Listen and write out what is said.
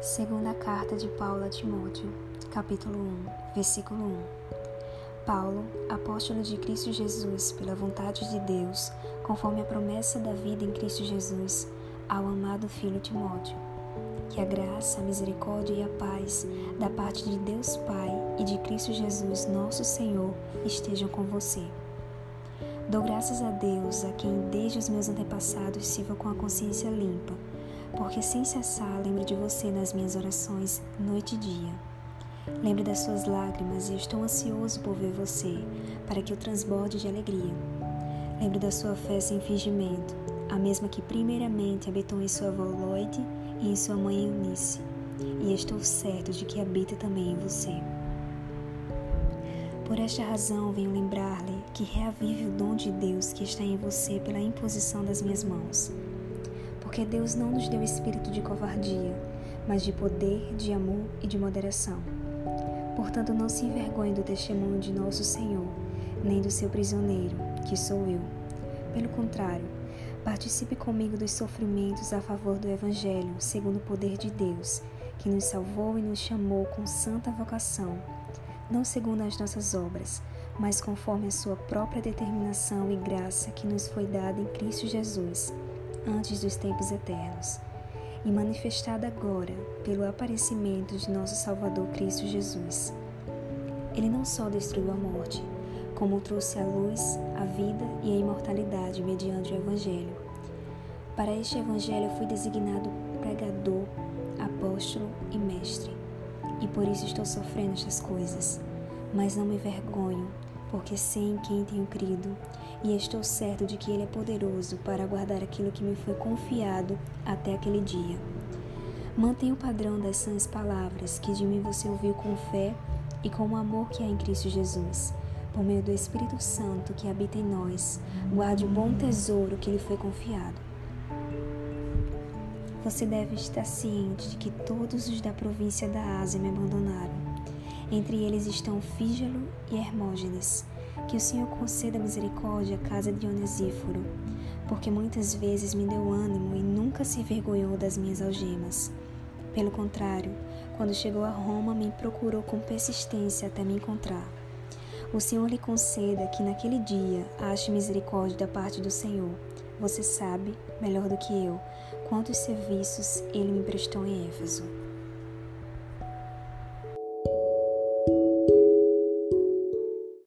Segunda carta de Paulo a Timóteo, capítulo 1, versículo 1. Paulo, apóstolo de Cristo Jesus, pela vontade de Deus, conforme a promessa da vida em Cristo Jesus, ao amado filho Timóteo. Que a graça, a misericórdia e a paz da parte de Deus Pai e de Cristo Jesus, nosso Senhor, estejam com você. Dou graças a Deus, a quem desde os meus antepassados sirva com a consciência limpa porque sem cessar lembro de você nas minhas orações, noite e dia. Lembro das suas lágrimas e estou ansioso por ver você, para que eu transborde de alegria. Lembro da sua fé sem fingimento, a mesma que primeiramente habitou em sua avó Lloyd e em sua mãe Eunice, e estou certo de que habita também em você. Por esta razão venho lembrar-lhe que reavive o dom de Deus que está em você pela imposição das minhas mãos porque Deus não nos deu espírito de covardia, mas de poder, de amor e de moderação. Portanto, não se envergonhe do testemunho de nosso Senhor, nem do seu prisioneiro, que sou eu. Pelo contrário, participe comigo dos sofrimentos a favor do Evangelho, segundo o poder de Deus, que nos salvou e nos chamou com santa vocação, não segundo as nossas obras, mas conforme a sua própria determinação e graça que nos foi dada em Cristo Jesus antes dos tempos eternos, e manifestada agora pelo aparecimento de nosso Salvador Cristo Jesus. Ele não só destruiu a morte, como trouxe a luz, a vida e a imortalidade mediante o Evangelho. Para este Evangelho fui designado pregador, apóstolo e mestre, e por isso estou sofrendo estas coisas. Mas não me vergonho, porque sei em quem tenho crido e estou certo de que Ele é poderoso para guardar aquilo que me foi confiado até aquele dia. Mantenha o padrão das sãs palavras que de mim você ouviu com fé e com o amor que há em Cristo Jesus. Por meio do Espírito Santo que habita em nós, guarde o bom tesouro que lhe foi confiado. Você deve estar ciente de que todos os da província da Ásia me abandonaram. Entre eles estão Fígelo e Hermógenes que o Senhor conceda misericórdia à casa de Onesíforo, porque muitas vezes me deu ânimo e nunca se envergonhou das minhas algemas. Pelo contrário, quando chegou a Roma, me procurou com persistência até me encontrar. O Senhor lhe conceda que naquele dia ache misericórdia da parte do Senhor. Você sabe, melhor do que eu, quantos serviços ele me prestou em Éfeso.